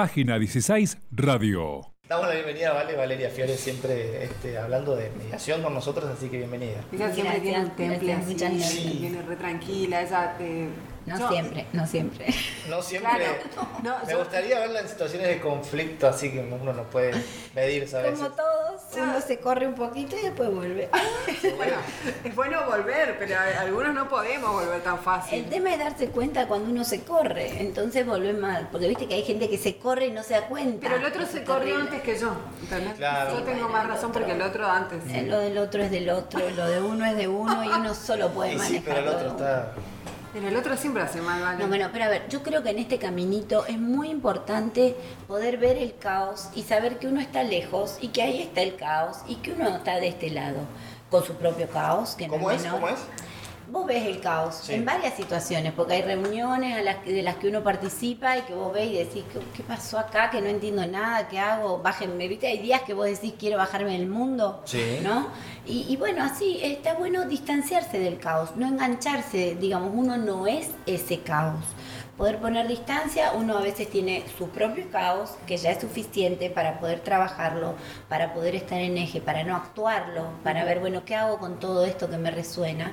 Página 16 Radio. Damos la bienvenida a Vale, Valeria Fiore, siempre este, hablando de mediación con nosotros, así que bienvenida. Ella siempre tiene un Gracias, temple gracias, así, muchas gracias. viene re tranquila, ella te... No yo- siempre, no siempre. No siempre. Claro, no, me yo- gustaría verla en situaciones de conflicto, así que uno no puede medir, ¿sabes? Como uno se corre un poquito y después vuelve. Bueno, es bueno volver, pero algunos no podemos volver tan fácil. El tema es darse cuenta cuando uno se corre, entonces volver mal, porque viste que hay gente que se corre y no se da cuenta. Pero el otro se corrió terrible. antes que yo, ¿entendés? Claro. Yo Sí, tengo bueno, más razón otro- porque el otro antes. Eh, Lo del otro es del otro, lo de uno es de uno y uno solo puede Y manejar. sí, pero el otro está. Pero el otro siempre hace mal, ¿vale? No, bueno, pero a ver, yo creo que en este caminito es muy importante poder ver el caos y saber que uno está lejos y que ahí está el caos y que uno está de este lado con su propio caos. Que no ¿Cómo es? menor. ¿Cómo es? Vos ves el caos Sí. en varias situaciones, porque hay reuniones a las de las que uno participa y que vos ves y decís, ¿qué, qué pasó acá? Que no entiendo nada, ¿qué hago? Bájenme, ¿viste? Hay días que vos decís, quiero bajarme del mundo, Sí. ¿no? Y, y bueno, así está bueno distanciarse del caos, no engancharse, digamos, uno no es ese caos. Poder poner distancia, uno a veces tiene su propio caos, que ya es suficiente para poder trabajarlo, para poder estar en eje, para no actuarlo, para ver, bueno, ¿qué hago con todo esto que me resuena?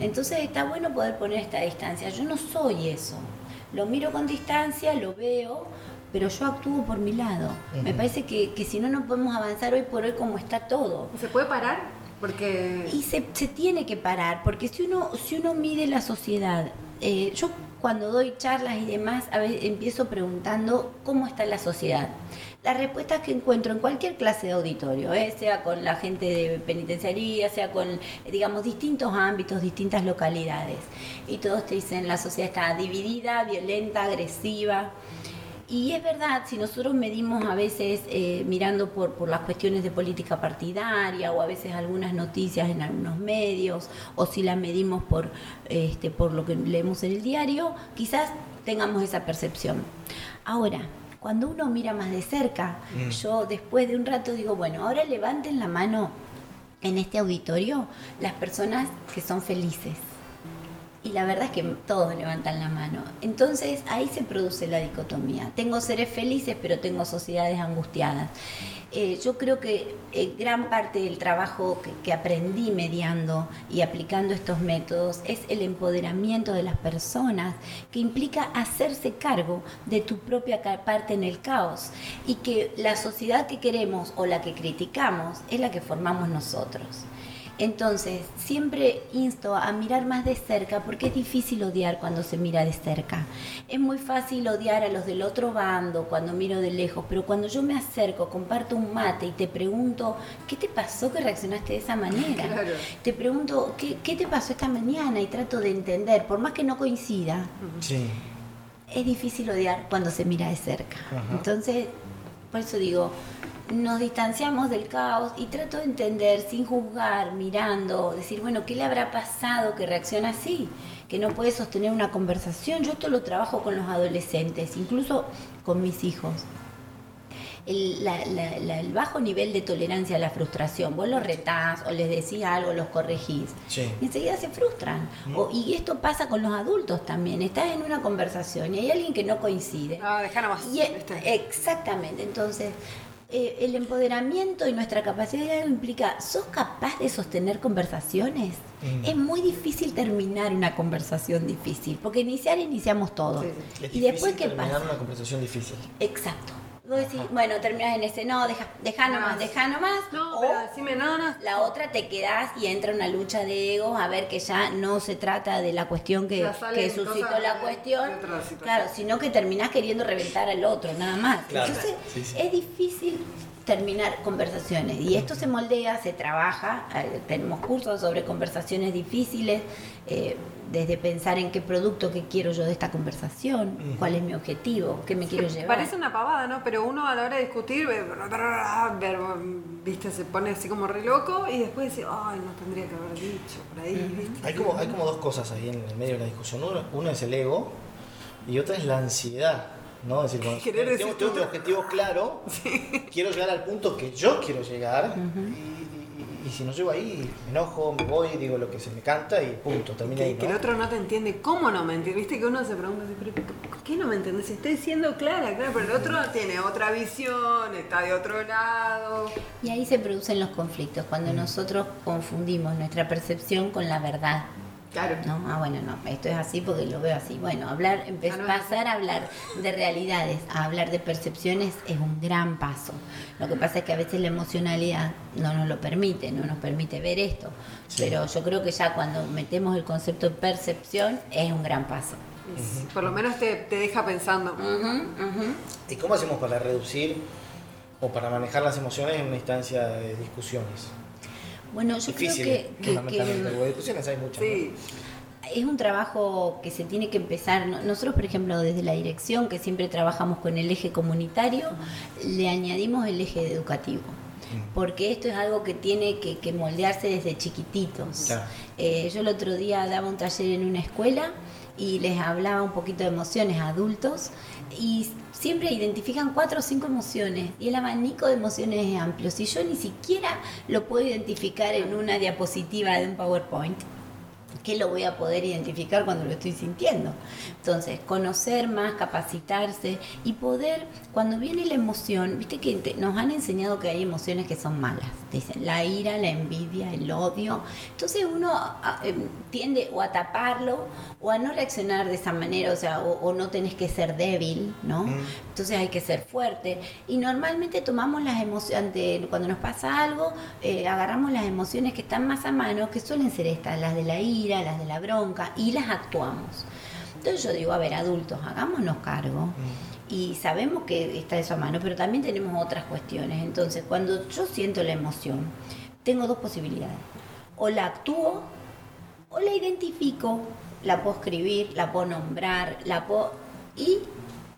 Entonces está bueno poder poner esta distancia. Yo no soy eso. Lo miro con distancia, lo veo, pero yo actúo por mi lado. Me parece que, que si no, no podemos avanzar hoy por hoy como está todo. ¿Se puede parar? Porque... Y se, se tiene que parar, porque si uno, si uno mide la sociedad, eh, yo cuando doy charlas y demás, a veces empiezo preguntando cómo está la sociedad. Las respuestas que encuentro en cualquier clase de auditorio, eh, sea con la gente de penitenciaría, sea con, digamos, distintos ámbitos, distintas localidades, y todos te dicen la sociedad está dividida, violenta, agresiva. Y es verdad, si nosotros medimos a veces eh, mirando por, por las cuestiones de política partidaria o a veces algunas noticias en algunos medios, o si la medimos por, este, por lo que leemos en el diario, quizás tengamos esa percepción. Ahora, cuando uno mira más de cerca, Mm. yo después de un rato digo, bueno, ahora levanten la mano en este auditorio las personas que son felices. Y la verdad es que todos levantan la mano. Entonces ahí se produce la dicotomía. Tengo seres felices, pero tengo sociedades angustiadas. Eh, yo creo que eh, gran parte del trabajo que, que aprendí mediando y aplicando estos métodos es el empoderamiento de las personas, que implica hacerse cargo de tu propia parte en el caos y que la sociedad que queremos o la que criticamos es la que formamos nosotros. Entonces, siempre insto a mirar más de cerca porque es difícil odiar cuando se mira de cerca. Es muy fácil odiar a los del otro bando cuando miro de lejos, pero cuando yo me acerco, comparto un mate y te pregunto, ¿qué te pasó que reaccionaste de esa manera? Claro. Te pregunto, ¿qué, qué te pasó esta mañana? Y trato de entender, por más que no coincida, Sí. es difícil odiar cuando se mira de cerca. Ajá. Entonces, por eso digo, nos distanciamos del caos y trato de entender sin juzgar, mirando, decir, bueno, ¿qué le habrá pasado que reacciona así? Que no puede sostener una conversación. Yo esto lo trabajo con los adolescentes, incluso con mis hijos. El, la- la- la- el bajo nivel de tolerancia a la frustración, vos los retás o les decís algo, los corregís, Sí. y enseguida se frustran. O- y esto pasa con los adultos también. Estás en una conversación y hay alguien que no coincide. Ah, dejá nomás. Y e- ¿viste? exactamente, entonces eh, el empoderamiento y nuestra capacidad implica, ¿sos capaz de sostener conversaciones? Mm. Es muy difícil terminar una conversación difícil, porque iniciar iniciamos todo. Sí, Es Y después, ¿qué difícil terminar pasa? una conversación difícil. Exacto. Vos decís, bueno, terminás en ese, no, deja, deja nomás, Más. deja nomás. No, o pero decime, no, no. la otra te quedás y entra una lucha de egos a ver que ya no se trata de la cuestión que, que suscitó la de- cuestión, de claro, sino que terminás queriendo reventar al otro, nada más. Claro, Entonces, sí, sí. es difícil terminar conversaciones y esto se moldea, se trabaja, eh, tenemos cursos sobre conversaciones difíciles, eh, desde pensar en qué producto que quiero yo de esta conversación, cuál es mi objetivo, qué me quiero llevar. Parece una pavada, ¿no? Pero uno a la hora de discutir, viste, se pone así como re loco y después dice, ay, no tendría que haber dicho por ahí, ¿viste? Hay como, hay como dos cosas ahí en el medio de la discusión. Uno, uno es el ego y otra es la ansiedad. ¿No? Es decir, bueno, Querer tengo, tengo todo. objetivo claro, quiero llegar al punto que yo quiero llegar y, y- y si no llego ahí, me enojo, me voy, digo lo que se me canta y punto, termina ahí. Que, que ¿no? el otro no te entiende. ¿Cómo no me entiende? Viste que uno se pregunta, pero ¿qué no me entendés? Estoy siendo clara, claro, pero el otro tiene otra visión, está de otro lado. Y ahí se producen los conflictos, cuando nosotros confundimos nuestra percepción con la verdad. Claro. No, ah, bueno, no, esto es así porque lo veo así. Bueno, hablar, empe- Ah, no pasar a hablar de realidades, a hablar de percepciones es un gran paso. Lo que pasa es que a veces la emocionalidad no nos lo permite, no nos permite ver esto. Pero yo creo que ya cuando metemos el concepto de percepción es un gran paso. Por lo menos te, te deja pensando. ¿Y cómo hacemos para reducir o para manejar las emociones en una instancia de discusiones? Bueno, yo Difícil, creo que- que- fundamentalmente, que porque discusiones hay muchas. Sí. Es un trabajo que se tiene que empezar. No- Nosotros, por ejemplo, desde la dirección, que siempre trabajamos con el eje comunitario, le añadimos el eje educativo. Porque esto es algo que tiene que, que moldearse desde chiquititos. Claro. Eh, yo el otro día daba un taller en una escuela y les hablaba un poquito de emociones adultos y siempre identifican cuatro o cinco emociones y el abanico de emociones es amplio. Si yo ni siquiera lo puedo identificar en una diapositiva de un PowerPoint, ¿qué lo voy a poder identificar cuando lo estoy sintiendo? Entonces, conocer más, capacitarse y poder, cuando viene la emoción, viste que nos han enseñado que hay emociones que son malas, dicen la ira, la envidia, el odio. Entonces uno a- em, tiende o a taparlo o a no reaccionar de esa manera, o sea, o, o no tenés que ser débil, ¿no? Entonces hay que ser fuerte. Y normalmente tomamos las emociones, cuando nos pasa algo, eh, agarramos las emociones que están más a mano, que suelen ser estas, las de la ira, las de la bronca, y las actuamos. Entonces yo digo, a ver, adultos, hagámonos cargo. Y sabemos que está eso a mano, pero también tenemos otras cuestiones. Entonces, cuando yo siento la emoción, tengo dos posibilidades. O la actúo o la identifico, la puedo escribir, la puedo nombrar, la puedo... y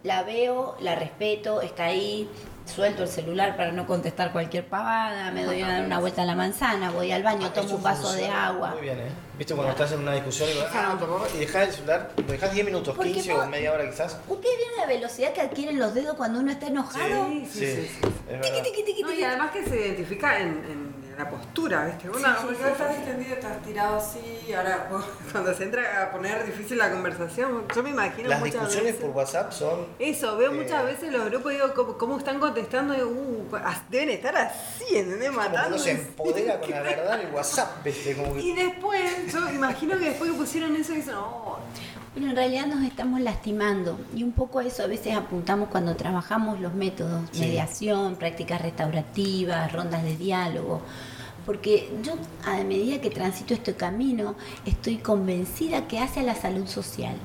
la veo, la respeto, está ahí, suelto el celular para no contestar cualquier pavada, me doy a dar una vuelta a la manzana, voy al baño, Ah, tomo un vaso de agua. Muy bien, ¿eh? ¿Viste cuando estás en una discusión y, ah, y dejas el celular, lo dejas 10 minutos, Porque 15 vos- o media hora quizás? ¿Ustedes vieron la velocidad que adquieren los dedos cuando uno está enojado? Sí, sí, sí. sí. es verdad. Tiqui, tiqui, No, tiqui. y además que se identifica en, en la postura, ¿viste? Una, porque vos estás extendido, estás tirado así, ahora vos- cuando se entra a poner difícil la conversación, yo me imagino Las muchas discusiones veces. por WhatsApp son... Eso, veo eh, muchas veces los grupos y digo, ¿cómo, cómo están contestando? Digo, uh, deben estar así, ¿entendés? Matando. se empodera con la verdad en el WhatsApp, ¿viste? Como que- Y después, yo imagino que después que pusieron eso, dicen, oh, Pero en realidad nos estamos lastimando y un poco a eso a veces apuntamos cuando trabajamos los métodos, Sí. mediación, prácticas restaurativas, rondas de diálogo. Porque yo a medida que transito este camino estoy convencida que hace a la salud social.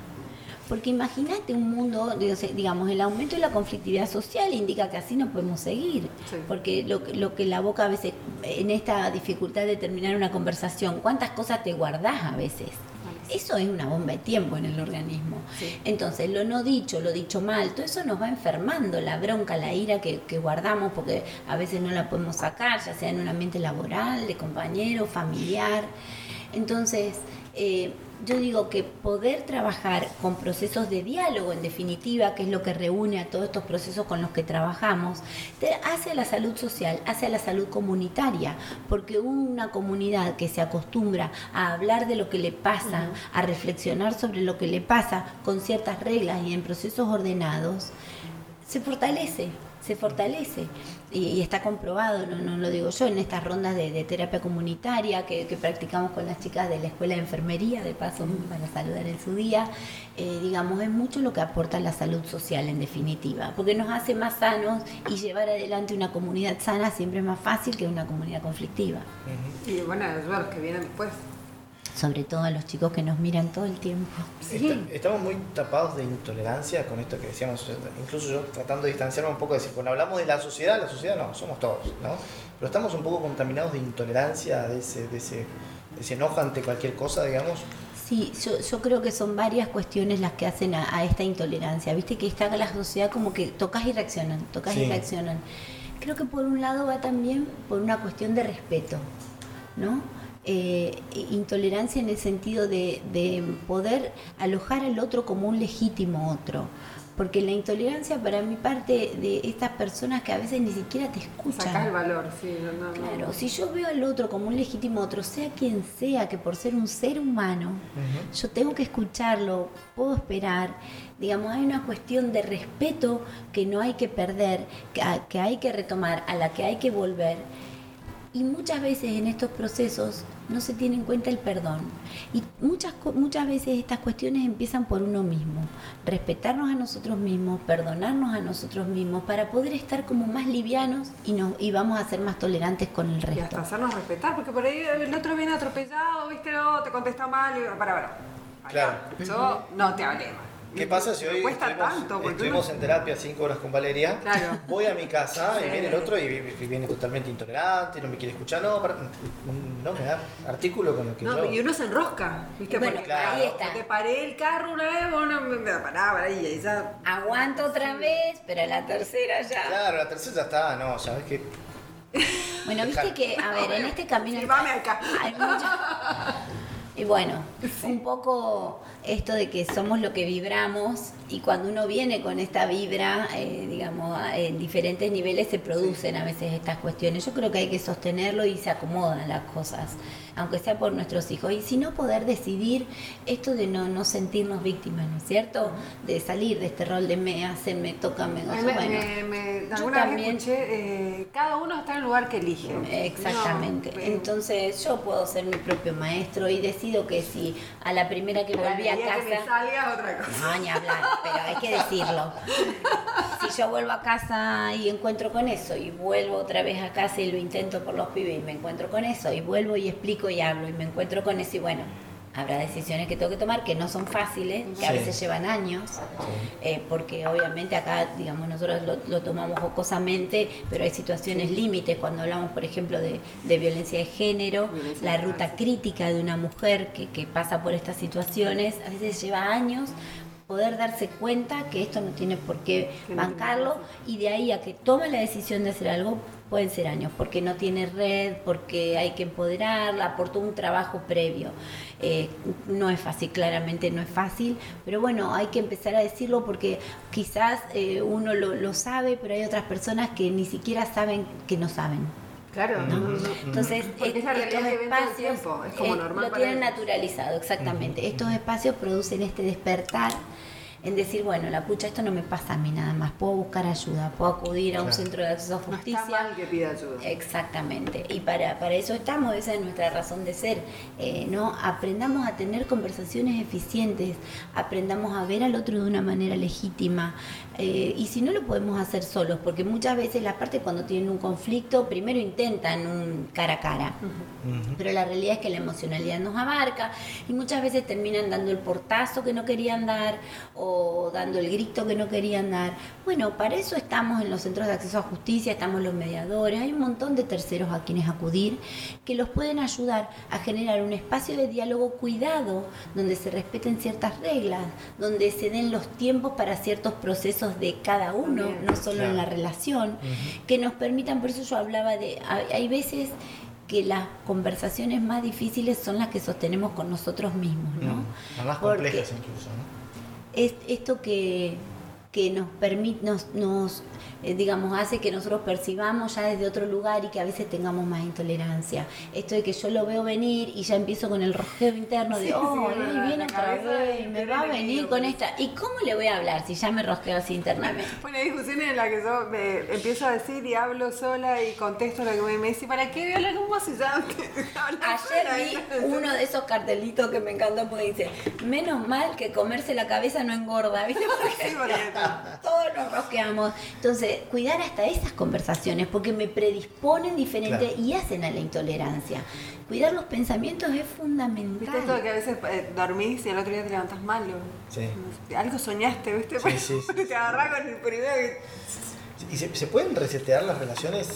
Porque imagínate un mundo, digamos, el aumento de la conflictividad social indica que así no podemos seguir. Sí. Porque lo, que- lo que la boca a veces, en esta dificultad de terminar una conversación, ¿cuántas cosas te guardás a veces? Eso es una bomba de tiempo en el organismo. Sí. Entonces, lo no dicho, lo dicho mal, todo eso nos va enfermando, la bronca, la ira que, que guardamos, porque a veces no la podemos sacar, ya sea en un ambiente laboral, de compañero, familiar. Entonces, eh, yo digo que poder trabajar con procesos de diálogo, en definitiva, que es lo que reúne a todos estos procesos con los que trabajamos, te hace a la salud social, hace a la salud comunitaria, porque una comunidad que se acostumbra a hablar de lo que le pasa, a reflexionar sobre lo que le pasa con ciertas reglas y en procesos ordenados, se fortalece, se fortalece. Y, y está comprobado, no, no lo digo yo, en estas rondas de, de terapia comunitaria que, que practicamos con las chicas de la escuela de enfermería, de paso para saludar en su día, eh, digamos, es mucho lo que aporta la salud social en definitiva, porque nos hace más sanos y llevar adelante una comunidad sana siempre es más fácil que una comunidad conflictiva, y bueno, ayuda a los que vienen después. Sobre todo a los chicos que nos miran todo el tiempo. Está- estamos muy tapados de intolerancia con esto que decíamos, incluso yo tratando de distanciarme un poco, de decir, cuando hablamos de la sociedad, la sociedad no, somos todos, ¿no? Pero estamos un poco contaminados de intolerancia, de ese, de ese, de ese enojo ante cualquier cosa, digamos. Sí, yo, yo creo que son varias cuestiones las que hacen a, a esta intolerancia. Viste que está la sociedad como que tocas y reaccionan, tocas Sí. y reaccionan. Creo que por un lado va también por una cuestión de respeto, ¿no? Eh, intolerancia en el sentido de, de poder alojar al otro como un legítimo otro. porque la intolerancia para mí parte de estas personas que a veces ni siquiera te escuchan. El valor, sí. No, no, no. Claro, si yo veo al otro como un legítimo otro, sea quien sea, que por ser un ser humano, yo tengo que escucharlo, puedo esperar. Digamos, hay una cuestión de respeto que no hay que perder, que hay que retomar, a la que hay que volver. Y muchas veces en estos procesos no se tiene en cuenta el perdón. Y muchas, co- muchas veces estas cuestiones empiezan por uno mismo. Respetarnos a nosotros mismos, perdonarnos a nosotros mismos para poder estar como más livianos y, nos, y vamos a ser más tolerantes con el Y resto. hasta hacernos respetar, porque por ahí el otro viene atropellado, viste, no, te contesta mal, y para, para. Claro. Yo no te hablé mal. ¿Qué pasa si hoy cuesta estuvimos, tanto? Porque estuvimos uno- en terapia cinco horas con Valeria? Claro. Voy a mi casa y Sí. viene el otro y, vi- y viene totalmente intolerante, no me quiere escuchar, no, para- no me da artículo con lo que No, yo... y uno se enrosca, ¿viste? Bueno, Porque claro. ahí está. te paré el carro una vez, vos no me, me pará, y ahí ya. Aguanto otra vez, pero a la tercera ya. Claro, la tercera ya está, no, ¿sabes qué? Bueno, viste que, a ver, en este camino... Silbame acá. Hay mucho- Y bueno, un poco esto de que somos lo que vibramos y cuando uno viene con esta vibra, eh, digamos, en diferentes niveles se producen a veces estas cuestiones. Yo creo que hay que sostenerlo y se acomodan las cosas, aunque sea por nuestros hijos. Y si no, poder decidir esto de no, no sentirnos víctimas, ¿no es cierto? De salir de este rol de me hacen, me tocan, me gozan. Bueno, yo alguna vez también- escuché, eh, cada uno está en el lugar que elige. Exactamente. No, Entonces yo puedo ser mi propio maestro y decido que si a la primera que pero volví a el día que me casa... salga otra cosa. No, ni hablar, pero hay que decirlo. Si yo vuelvo a casa y encuentro con eso, y vuelvo otra vez a casa y lo intento por los pibes y me encuentro con eso, y vuelvo y explico y hablo y me encuentro con eso, y bueno, habrá decisiones que tengo que tomar que no son fáciles, que a Sí. veces llevan años, eh, porque obviamente acá, digamos, nosotros lo, lo tomamos jocosamente, pero hay situaciones límites. Cuando hablamos, por ejemplo, de, de violencia de género, Violencia la ruta crítica de una mujer que, que pasa por estas situaciones, a veces lleva años poder darse cuenta que esto no tiene por qué bancarlo y de ahí a que toma la decisión de hacer algo pueden ser años, porque no tiene red, porque hay que empoderarla, por todo un trabajo previo. Eh, no es fácil, claramente no es fácil, pero bueno, hay que empezar a decirlo porque quizás eh, uno lo, lo sabe, pero hay otras personas que ni siquiera saben que no saben. Claro, no, no, no. Entonces, es estos realidad que ven todo el espacios tiempo, es como eh, normal lo tienen naturalizado, exactamente. Estos espacios producen este despertar en decir, bueno, la pucha, esto no me pasa a mí nada más, puedo buscar ayuda, puedo acudir a un Claro. centro de acceso a No justicia. está mal que pida ayuda. Exactamente, y para, para eso estamos, esa es nuestra razón de ser, eh, ¿no? Aprendamos a tener conversaciones eficientes, aprendamos a ver al otro de una manera legítima, eh, y si no lo podemos hacer solos, porque muchas veces la parte cuando tienen un conflicto, primero intentan un cara a cara, pero la realidad es que la emocionalidad nos abarca, y muchas veces terminan dando el portazo que no querían dar, o dando el grito que no querían dar. Bueno, para eso estamos en los centros de acceso a justicia, estamos los mediadores, hay un montón de terceros a quienes acudir que los pueden ayudar a generar un espacio de diálogo cuidado, donde se respeten ciertas reglas, donde se den los tiempos para ciertos procesos de cada uno, no solo en la relación, que nos permitan, por eso yo hablaba de, hay, hay veces que las conversaciones más difíciles son las que sostenemos con nosotros mismos, ¿no? Mm, las más Porque- complejas incluso, ¿no? Es esto que, que nos permite, nos, nos eh, digamos, hace que nosotros percibamos ya desde otro lugar y que a veces tengamos más intolerancia. Esto de que yo lo veo venir y ya empiezo con el rojeo interno de, Sí, oh, sí, viene otra vez, me va a venir con esta. ¿Y cómo le voy a hablar si ya me rosqueo así internamente? Bueno, hay discusiones en las que yo me empiezo a decir y hablo sola y contesto lo que me, me dice, ¿para qué voy a hablar con vos si ya hablas sola?" Ayer vi uno de esos cartelitos que me encantó porque dice, menos mal que comerse la cabeza no engorda, ¿viste? Porque- todos nos rosqueamos. Entonces, cuidar hasta esas conversaciones porque me predisponen diferente Claro. y hacen a la intolerancia. Cuidar los pensamientos es ¿Viste esto de fundamental. que a veces eh, dormís y el otro día te levantás malo? Sí. Algo soñaste, ¿viste? Sí, sí, sí, te sí. agarrás con el primero que... ¿Y se, se pueden resetear las relaciones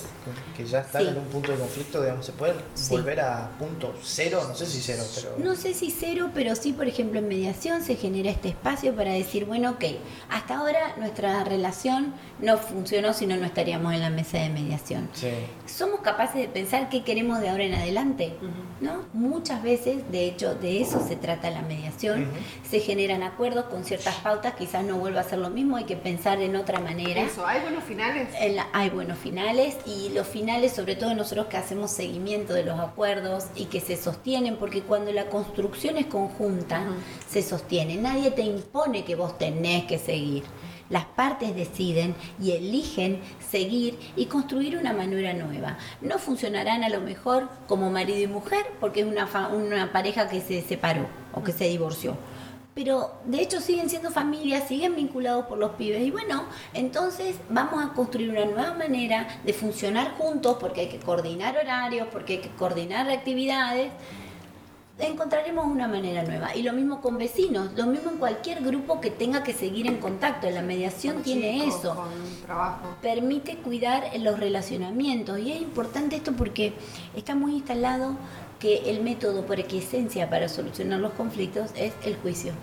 que ya están Sí. en un punto de conflicto? Digamos, ¿Se pueden Sí. volver a punto cero? No sé si cero, pero... No sé si cero, pero sí, por ejemplo, en mediación se genera este espacio para decir, bueno, ok, hasta ahora nuestra relación no funcionó, si no, no estaríamos en la mesa de mediación. Sí. ¿Somos capaces de pensar qué queremos de ahora en adelante? ¿No? Muchas veces, de hecho, de eso se trata la mediación. Se generan acuerdos con ciertas pautas, quizás no vuelva a ser lo mismo, hay que pensar en otra manera. Eso, ¿hay buenos finales? Hay buenos finales y los finales, sobre todo nosotros que hacemos seguimiento de los acuerdos y que se sostienen, porque cuando la construcción es conjunta, se sostiene. Nadie te impone que vos tenés que seguir. Las partes deciden y eligen seguir y construir una manera nueva. No funcionarán a lo mejor como marido y mujer porque es una, fa- una pareja que se separó o que se divorció pero de hecho siguen siendo familias, siguen vinculados por los pibes. Y bueno, entonces vamos a construir una nueva manera de funcionar juntos, porque hay que coordinar horarios, porque hay que coordinar actividades. Encontraremos una manera nueva. Y lo mismo con vecinos, lo mismo en cualquier grupo que tenga que seguir en contacto. La mediación Con tiene chicos, eso Con permite cuidar los relacionamientos. Y es importante esto porque está muy instalado que el método por esencia para solucionar los conflictos es el juicio.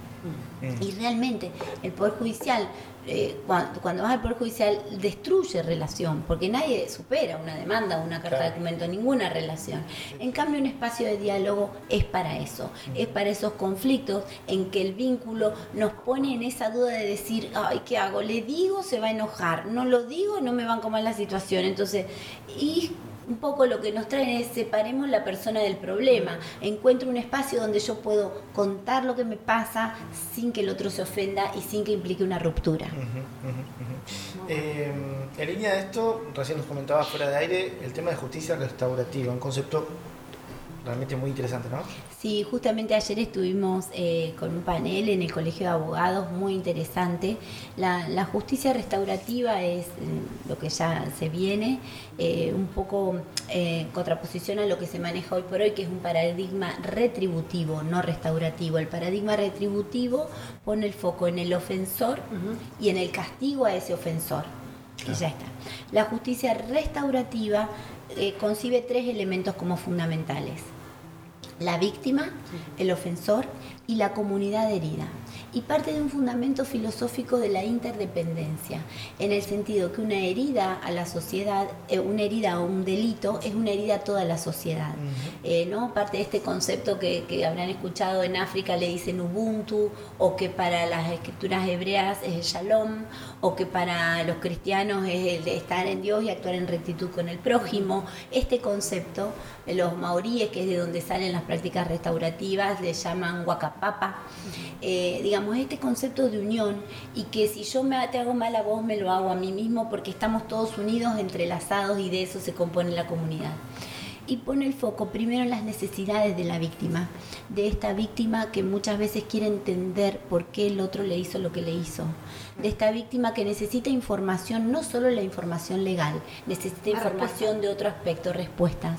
Mm. Y realmente el Poder Judicial, eh, cuando, cuando vas al Poder Judicial, destruye relación, porque nadie supera una demanda, una carta de documento, ninguna relación. En cambio, un espacio de diálogo es para eso, es para esos conflictos en que el vínculo nos pone en esa duda de decir, ay, ¿qué hago? ¿Le digo? Se va a enojar, no lo digo, no me van a comer la situación. Entonces, y un poco lo que nos traen es separemos la persona del problema. Encuentro un espacio donde yo puedo contar lo que me pasa sin que el otro se ofenda y sin que implique una ruptura. Eh, en línea de esto, recién nos comentaba fuera de aire el tema de justicia restaurativa, un concepto realmente muy interesante, ¿no? Sí, justamente ayer estuvimos eh, con un panel en el Colegio de Abogados muy interesante. La, la justicia restaurativa es eh, lo que ya se viene, eh, un poco eh, en contraposición a lo que se maneja hoy por hoy, que es un paradigma retributivo, no restaurativo. El paradigma retributivo pone el foco en el ofensor y en el castigo a ese ofensor. Y ya está. La justicia restaurativa eh, concibe tres elementos como fundamentales la víctima, el ofensor y la comunidad herida. Y parte de un fundamento filosófico de la interdependencia, en el sentido que una herida a la sociedad, eh, una herida o un delito es una herida a toda la sociedad. Eh, ¿no? Parte de este concepto que, que habrán escuchado en África le dicen Ubuntu, o que para las escrituras hebreas es el Shalom, o que para los cristianos es el de estar en Dios y actuar en rectitud con el prójimo. Este concepto, los maoríes, que es de donde salen las prácticas restaurativas, le llaman Wakapapa. Eh, digamos, este concepto de unión y que si yo me, te hago mal a vos, me lo hago a mí mismo porque estamos todos unidos, entrelazados y de eso se compone la comunidad y pone el foco primero en las necesidades de la víctima, de esta víctima que muchas veces quiere entender por qué el otro le hizo lo que le hizo, de esta víctima que necesita información, no solo la información legal, necesita información de otro aspecto, respuestas,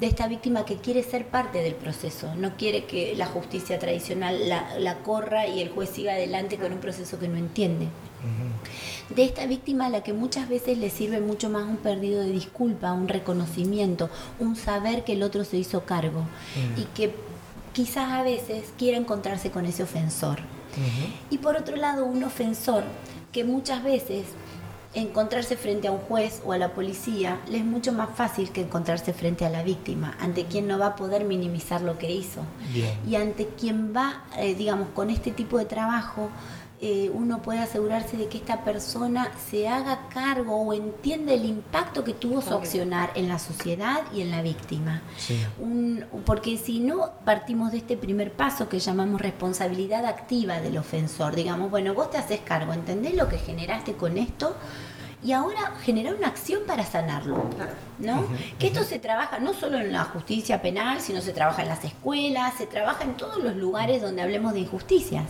de esta víctima que quiere ser parte del proceso, no quiere que la justicia tradicional la, la corra y el juez siga adelante con un proceso que no entiende de esta víctima a la que muchas veces le sirve mucho más un perdido de disculpa, un reconocimiento, un saber que el otro se hizo cargo y que quizás a veces quiere encontrarse con ese ofensor. Y por otro lado, un ofensor que muchas veces encontrarse frente a un juez o a la policía le es mucho más fácil que encontrarse frente a la víctima, ante quien no va a poder minimizar lo que hizo. Bien. Y ante quien va, eh, digamos, con este tipo de trabajo, eh, uno puede asegurarse de que esta persona se haga cargo o entienda el impacto que tuvo su accionar en la sociedad y en la víctima. Sí. Un- porque si no partimos de este primer paso que llamamos responsabilidad activa del ofensor, digamos, bueno, vos te haces cargo, ¿entendés lo que generaste con esto? Y ahora generar una acción para sanarlo. ¿no? Que esto se trabaja no solo en la justicia penal, sino se trabaja en las escuelas, se trabaja en todos los lugares donde hablemos de injusticias.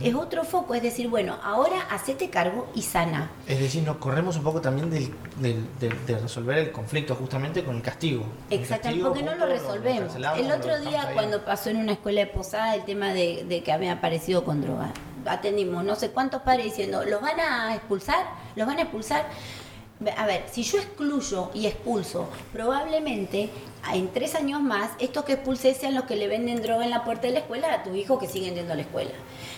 Es otro foco, es decir, bueno, ahora hacete cargo y sana. Es decir, nos corremos un poco también del, del- del- de resolver el conflicto justamente con el castigo. Exactamente, porque no lo resolvemos. El otro día cuando pasó en una escuela de posada el tema de, de que había aparecido con droga, atendimos no sé cuántos padres diciendo, ¿los van a expulsar? ¿Los van a expulsar? a ver, si yo excluyo y expulso, probablemente en tres años más, estos que expulsé sean los que le venden droga en la puerta de la escuela a tu hijo que siguen yendo a la escuela.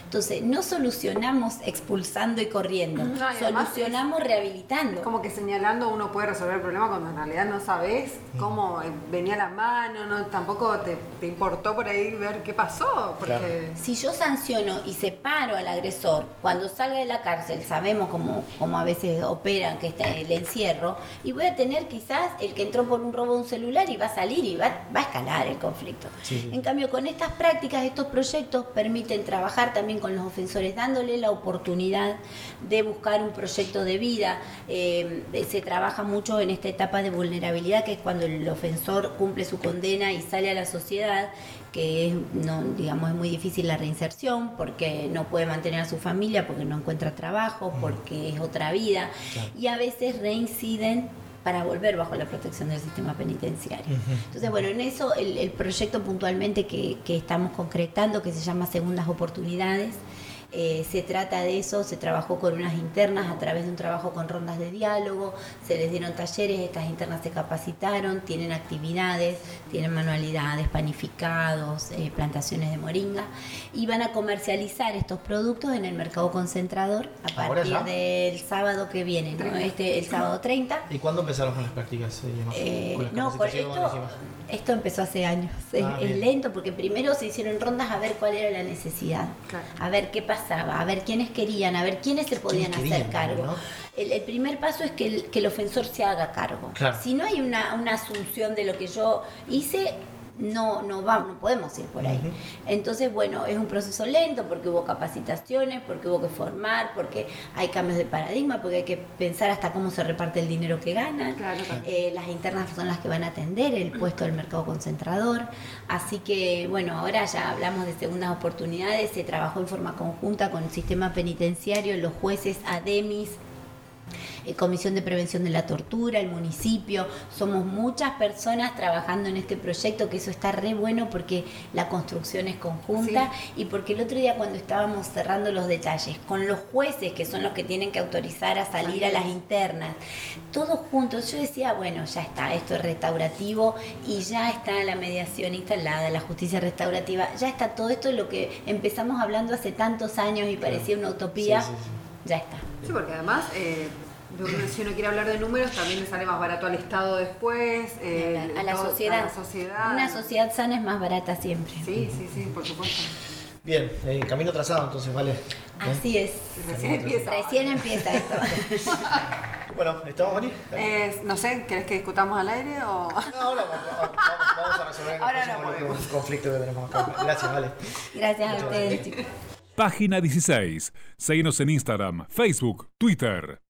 Entonces, no solucionamos expulsando y corriendo, solucionamos rehabilitando. Como que señalando uno puede resolver el problema cuando en realidad no sabes cómo eh, venía la mano, no tampoco te, importó por ahí ver qué pasó. Porque... Si yo sanciono y separo al agresor, cuando salga de la cárcel, sabemos cómo, cómo a veces operan que está el encierro, y voy a tener quizás el que entró por un robo de un celular y va a salir y va, va a escalar el conflicto. En cambio, con estas prácticas, estos proyectos permiten trabajar también con los ofensores, dándole la oportunidad de buscar un proyecto de vida. Eh, se trabaja mucho en esta etapa de vulnerabilidad, que es cuando el ofensor cumple su condena y sale a la sociedad que es, no, digamos, es muy difícil la reinserción porque no puede mantener a su familia, porque no encuentra trabajo, porque es otra vida, y a veces reinciden para volver bajo la protección del sistema penitenciario. Entonces, bueno, en eso el, proyecto puntualmente que, que, estamos concretando, que se llama Segundas Oportunidades, eh, se trata de eso, se trabajó con unas internas a través de un trabajo con rondas de diálogo, se les dieron talleres, estas internas se capacitaron, tienen actividades, tienen manualidades, panificados, eh, plantaciones de moringa y van a comercializar estos productos en el mercado concentrador a partir del sábado que viene, ¿no? este, el sábado 30. ¿Y cuándo empezaron con las prácticas? Eh, no, esto, esto empezó hace años, es, ah, lento porque primero se hicieron rondas a ver cuál era la necesidad, a ver qué pasaba a ver quiénes querían, a ver quiénes se podían hacer cargo. El, primer paso es que el, que el ofensor se haga cargo. Si no hay una, una asunción de lo que yo hice, no, no vamos, no podemos ir por ahí. Entonces, bueno, es un proceso lento porque hubo capacitaciones, porque hubo que formar, porque hay cambios de paradigma, porque hay que pensar hasta cómo se reparte el dinero que ganan. Eh, las internas son las que van a atender el puesto del mercado concentrador. Así que, bueno, ahora ya hablamos de segundas oportunidades, se trabajó en forma conjunta con el sistema penitenciario, los jueces, ADEMIS, eh, Comisión de Prevención de la Tortura, el municipio, somos muchas personas trabajando en este proyecto, que eso está re bueno porque la construcción es conjunta. Y porque el otro día cuando estábamos cerrando los detalles, con los jueces que son los que tienen que autorizar a salir a las internas, todos juntos, yo decía, bueno, ya está, esto es restaurativo y ya está la mediación instalada, la justicia restaurativa, ya está todo esto lo que empezamos hablando hace tantos años y parecía una utopía, ya está. Sí, porque además... Eh, si uno quiere hablar de números, también le sale más barato al Estado después, eh, a, la sociedad. Una sociedad sana es más barata siempre. Sí, sí, sí, por supuesto. Bien, eh, camino trazado entonces, ¿vale? Así es. Recién empieza. Recién empieza esto. bueno, ¿estamos? Eh, no sé, ¿querés que discutamos al aire o...? No, ahora vamos, vamos, a resolver el conflicto que tenemos acá. Gracias, vale. Gracias a ustedes, Página 16. Seguimos en Instagram, Facebook, Twitter.